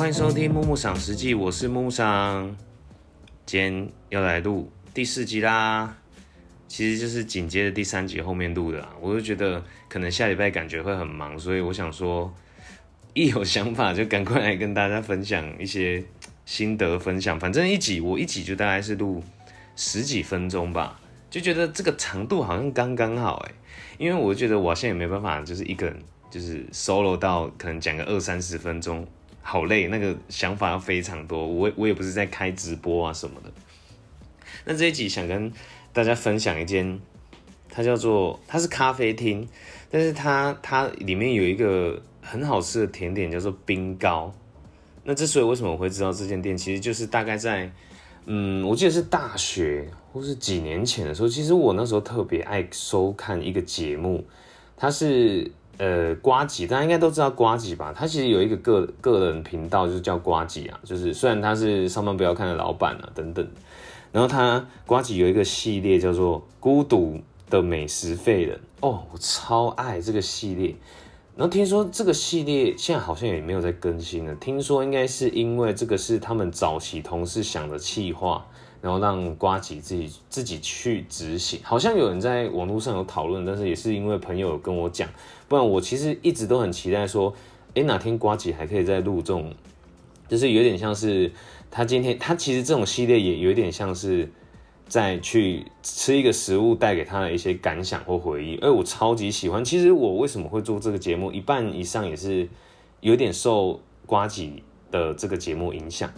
欢迎收听木木赏实际，我是木木赏，今天要来录第四集啦。其实就是紧接着第三集后面录的。我就觉得可能下礼拜感觉会很忙，所以我想说，一有想法就赶快来跟大家分享一些心得分享。反正一集我一集就大概是录十几分钟吧，就觉得这个长度好像刚刚好哎。因为我觉得我现在也没办法，就是一个人就是 solo 到可能讲个二三十分钟，好累，那个想法要非常多。我我也不是在开直播啊什么的。那这一集想跟大家分享一间，它叫做它是咖啡厅，但是它它里面有一个很好吃的甜点叫做冰糕。那之所以为什么会知道这间店，其实就是大概在嗯，我记得是大学。或是几年前的时候，其实我那时候特别爱收看一个节目，它是呃瓜吉，大家应该都知道瓜吉吧？他其实有一个个个人频道，就是叫瓜吉啊，就是虽然他是上班不要看的老板啊等等，然后他瓜吉有一个系列叫做《孤独的美食废人》哦，我超爱这个系列。然后听说这个系列现在好像也没有在更新了，听说应该是因为这个是他们早期同事想的企划。然后让瓜吉自己自己去执行，好像有人在网络上有讨论，但是也是因为朋友跟我讲，不然我其实一直都很期待说，哎，哪天瓜吉还可以再录这种，就是有点像是他今天他其实这种系列也有点像是在去吃一个食物带给他的一些感想或回忆，哎，我超级喜欢。其实我为什么会做这个节目，一半以上也是有点受瓜吉的这个节目影响。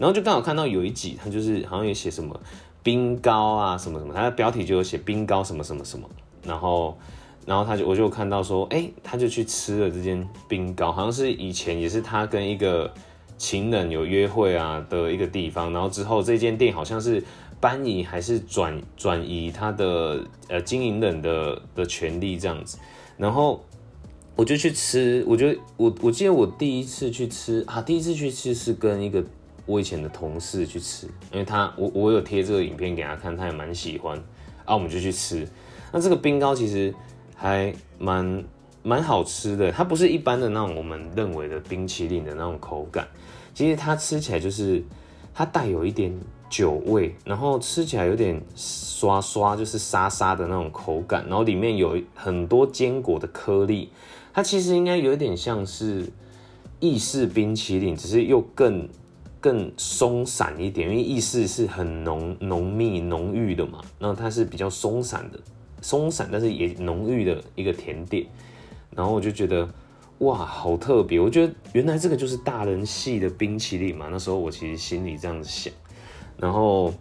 然后就刚好看到有一集，他就是好像也写什么冰糕啊什么什么，他的标题就有写冰糕什么什么什么。然后，然后他就我就看到说，哎，他就去吃了这间冰糕，好像是以前也是他跟一个情人有约会啊的一个地方。然后之后这间店好像是搬移还是转转移他的呃经营人的的权利这样子。然后我就去吃，我觉得我我记得我第一次去吃啊，第一次去吃是跟一个。我以前的同事去吃，因为他我我有贴这个影片给他看，他也蛮喜欢，啊，我们就去吃。那这个冰糕其实还蛮蛮好吃的，它不是一般的那种我们认为的冰淇淋的那种口感，其实它吃起来就是它带有一点酒味，然后吃起来有点刷刷，就是沙沙的那种口感，然后里面有很多坚果的颗粒，它其实应该有点像是意式冰淇淋，只是又更。更松散一点，因为意式是很浓浓密浓郁的嘛，然后它是比较松散的，松散但是也浓郁的一个甜点，然后我就觉得哇，好特别，我觉得原来这个就是大人系的冰淇淋嘛，那时候我其实心里这样子想，然后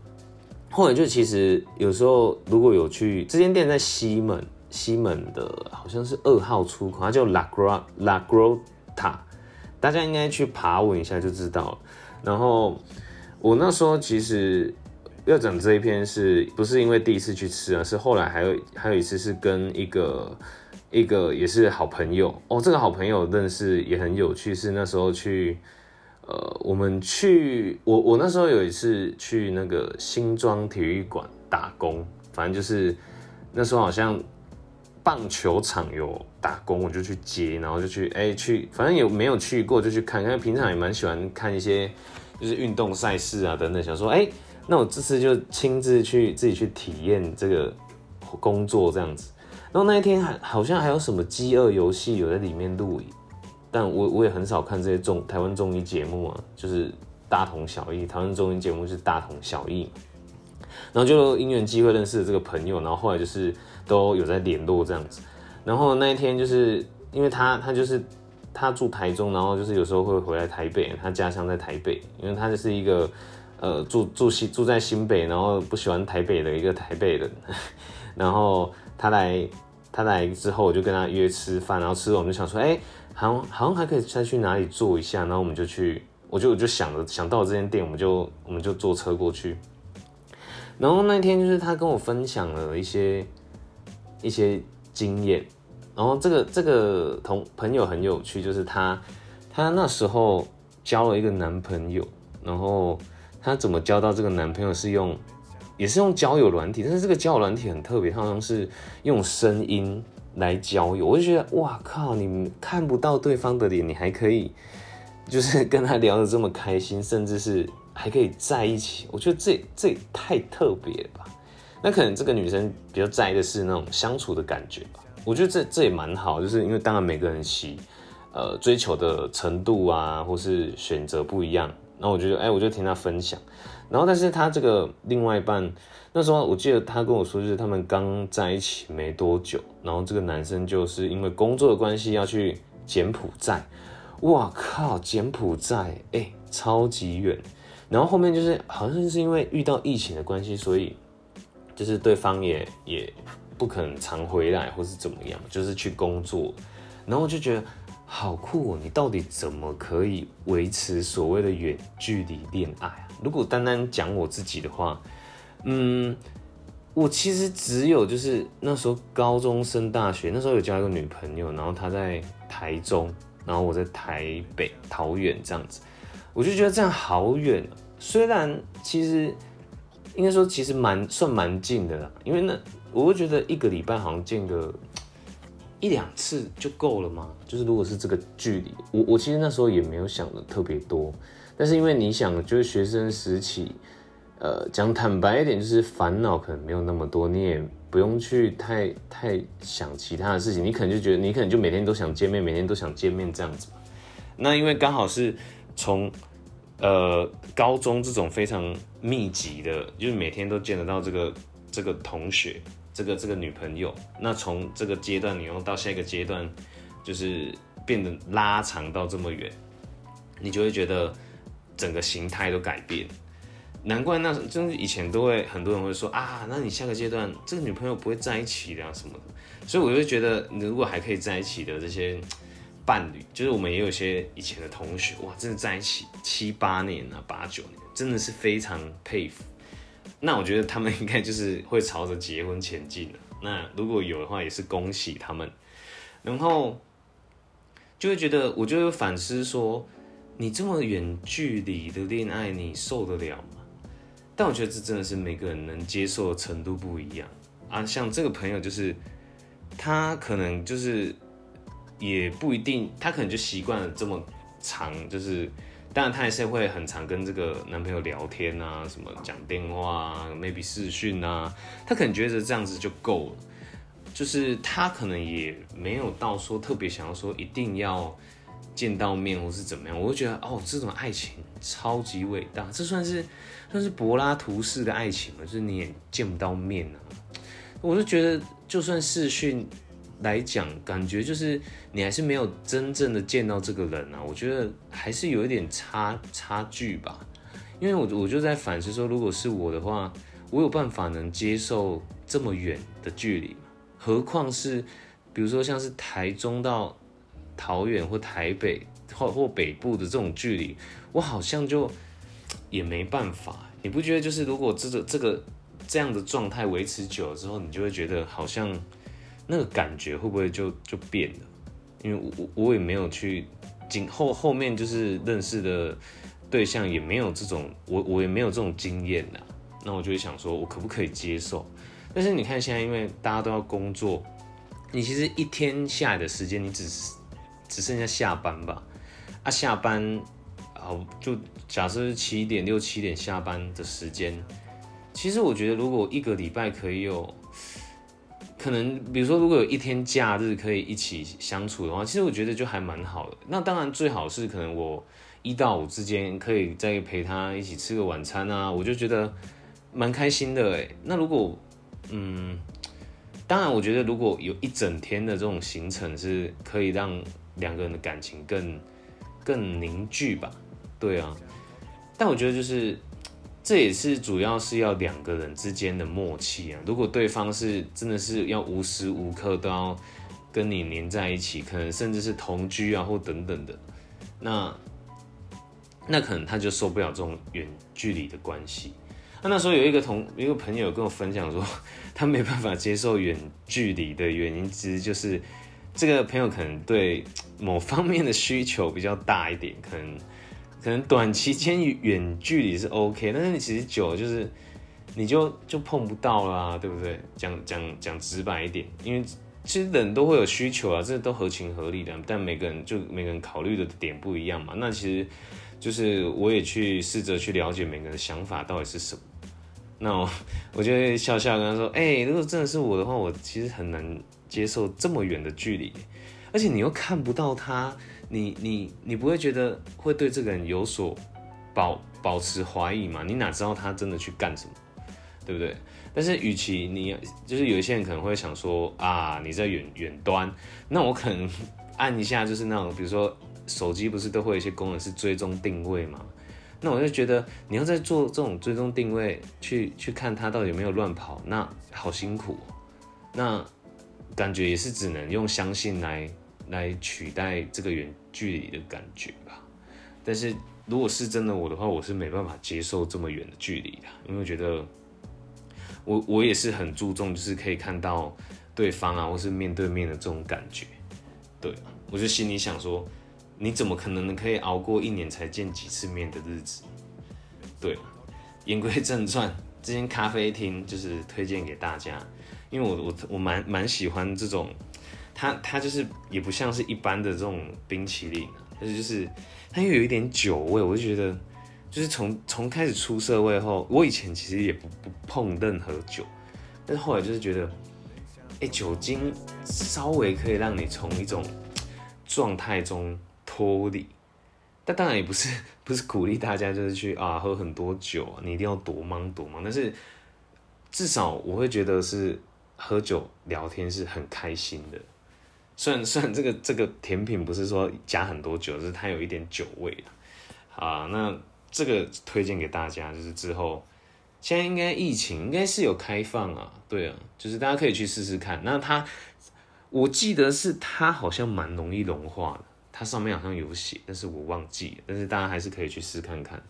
后来就其实有时候如果有去这间店在西门，西门的好像是二号出口，它叫 La Gra La Grota，大家应该去爬文一下就知道了。然后我那时候其实要讲这一篇，是不是因为第一次去吃啊？是后来还有还有一次是跟一个一个也是好朋友哦，这个好朋友认识也很有趣，是那时候去呃，我们去我我那时候有一次去那个新庄体育馆打工，反正就是那时候好像棒球场有打工，我就去接，然后就去哎去，反正也没有去过就去看，因为平常也蛮喜欢看一些。就是运动赛事啊等等，想说，哎，那我这次就亲自去自己去体验这个工作这样子。然后那一天还好像还有什么饥饿游戏有在里面录，但我我也很少看这些综台湾综艺节目啊，就是大同小异。台湾综艺节目是大同小异。然后就因缘机会认识了这个朋友，然后后来就是都有在联络这样子。然后那一天就是因为他他就是。他住台中，然后就是有时候会回来台北。他家乡在台北，因为他就是一个呃住住新住在新北，然后不喜欢台北的一个台北人。然后他来他来之后，我就跟他约吃饭，然后吃了我们就想说，哎，好像好像还可以再去哪里坐一下。然后我们就去，我就我就想着想到这间店，我们就我们就坐车过去。然后那天就是他跟我分享了一些一些经验。然后这个这个同朋友很有趣，就是他他那时候交了一个男朋友，然后他怎么交到这个男朋友是用也是用交友软体，但是这个交友软体很特别，好像是用声音来交友。我就觉得哇靠，你看不到对方的脸，你还可以就是跟他聊得这么开心，甚至是还可以在一起，我觉得这这也太特别了吧。那可能这个女生比较在意的是那种相处的感觉吧。我觉得这这也蛮好，就是因为当然每个人喜呃追求的程度啊，或是选择不一样。那我觉得，哎，我就听他分享。然后，但是他这个另外一半那时候，我记得他跟我说，就是他们刚在一起没多久，然后这个男生就是因为工作的关系要去柬埔寨。哇靠，柬埔寨，哎，超级远。然后后面就是好像是因为遇到疫情的关系，所以就是对方也也不可能常回来，或是怎么样，就是去工作。然后我就觉得好酷哦，你到底怎么可以维持所谓的远距离恋爱啊？如果单单讲我自己的话，嗯，我其实只有就是那时候高中升大学，那时候有交一个女朋友，然后她在台中。然后我在台北、桃园这样子，我就觉得这样好远。虽然其实应该说其实蛮算蛮近的啦，因为那我会觉得一个礼拜好像见个一两次就够了嘛。就是如果是这个距离，我我其实那时候也没有想的特别多。但是因为你想，就是学生时期，呃，讲坦白一点，就是烦恼可能没有那么多，你也。不用去太太想其他的事情，你可能就觉得你可能就每天都想见面，每天都想见面这样子。那因为刚好是从呃高中这种非常密集的，就是每天都见得到这个这个同学，这个这个女朋友。那从这个阶段你用到下一个阶段，就是变得拉长到这么远，你就会觉得整个形态都改变。难怪那真是以前都会很多人会说啊，那你下个阶段这个女朋友不会在一起的什么的，所以我就觉得你如果还可以在一起的这些伴侣，就是我们也有些以前的同学哇，真的在一起七八年啊八九年，真的是非常佩服。那我觉得他们应该就是会朝着结婚前进了。那如果有的话，也是恭喜他们。然后就会觉得，我就会反思说，你这么远距离的恋爱，你受得了吗？但我觉得这真的是每个人能接受的程度不一样啊。像这个朋友，就是他可能就是也不一定，他可能就习惯了这么长，就是当然他还是会很常跟这个男朋友聊天啊，什么讲电话啊，maybe 视讯啊，他可能觉得这样子就够了，就是他可能也没有到说特别想要说一定要见到面或是怎么样。我就觉得哦，这种爱情超级伟大，这算是。算是柏拉图式的爱情嘛，就是你也见不到面啊。我就觉得，就算视讯来讲，感觉就是你还是没有真正的见到这个人啊。我觉得还是有一点差差距吧。因为我我就在反思说，如果是我的话，我有办法能接受这么远的距离？何况是比如说像是台中到桃园或台北或或北部的这种距离，我好像就。也没办法，你不觉得就是如果这个这个这样的状态维持久了之后，你就会觉得好像那个感觉会不会就就变了？因为我我也没有去经后后面就是认识的对象也没有这种，我我也没有这种经验呐。那我就会想说，我可不可以接受？但是你看现在，因为大家都要工作，你其实一天下来的时间，你只是只剩下下班吧？啊，下班。好，就假设是七点六七点下班的时间，其实我觉得如果一个礼拜可以有，可能比如说如果有一天假日可以一起相处的话，其实我觉得就还蛮好的。那当然最好是可能我一到五之间可以再陪他一起吃个晚餐啊，我就觉得蛮开心的哎。那如果嗯，当然我觉得如果有一整天的这种行程是可以让两个人的感情更更凝聚吧。对啊，但我觉得就是，这也是主要是要两个人之间的默契啊。如果对方是真的是要无时无刻都要跟你黏在一起，可能甚至是同居啊或等等的，那那可能他就受不了这种远距离的关系。那那时候有一个同一个朋友跟我分享说，他没办法接受远距离的原因，其实就是这个朋友可能对某方面的需求比较大一点，可能。可能短期间远距离是 OK，但是你其实久就是，你就就碰不到啦，对不对？讲讲讲直白一点，因为其实人都会有需求啊，这都合情合理的。但每个人就每个人考虑的点不一样嘛。那其实就是我也去试着去了解每个人的想法到底是什么。那我 我就笑笑跟他说：“哎，如果真的是我的话，我其实很难接受这么远的距离，而且你又看不到他，你你你不会觉得会对这个人有所保保持怀疑吗？你哪知道他真的去干什么，对不对？但是与其你就是有一些人可能会想说啊，你在远远端，那我可能 按一下就是那种，比如说手机不是都会有一些功能是追踪定位吗？”那我就觉得你要在做这种追踪定位，去去看他到底有没有乱跑，那好辛苦。那感觉也是只能用相信来来取代这个远距离的感觉吧。但是如果是真的我的话，我是没办法接受这么远的距离的，因为觉得我我也是很注重，就是可以看到对方啊，或是面对面的这种感觉。对，我就心里想说。你怎么可能可以熬过一年才见几次面的日子？对，言归正传，这间咖啡厅就是推荐给大家，因为我我我蛮蛮喜欢这种，它它就是也不像是一般的这种冰淇淋，但是就是它又有一点酒味，我就觉得就是从从开始出社会后，我以前其实也不不碰任何酒，但是后来就是觉得，哎，酒精稍微可以让你从一种状态中。脱离，但当然也不是不是鼓励大家就是去啊喝很多酒，你一定要多忙多忙。但是至少我会觉得是喝酒聊天是很开心的。虽然虽然这个这个甜品不是说加很多酒，是它有一点酒味啊。那这个推荐给大家，就是之后现在应该疫情应该是有开放啊，对啊，就是大家可以去试试看。那它我记得是它好像蛮容易融化的。它上面好像有写，但是我忘记。但是大家还是可以去试看看。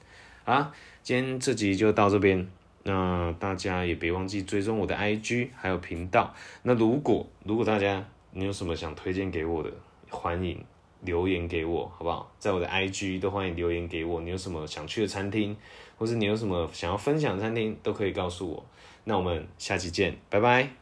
好，今天这集就到这边。那大家也别忘记追踪我的 IG 还有频道。那如果如果大家你有什么想推荐给我的，欢迎留言给我，好不好？在我的 IG 都欢迎留言给我。你有什么想去的餐厅，或是你有什么想要分享的餐厅，都可以告诉我。那我们下期见，拜拜。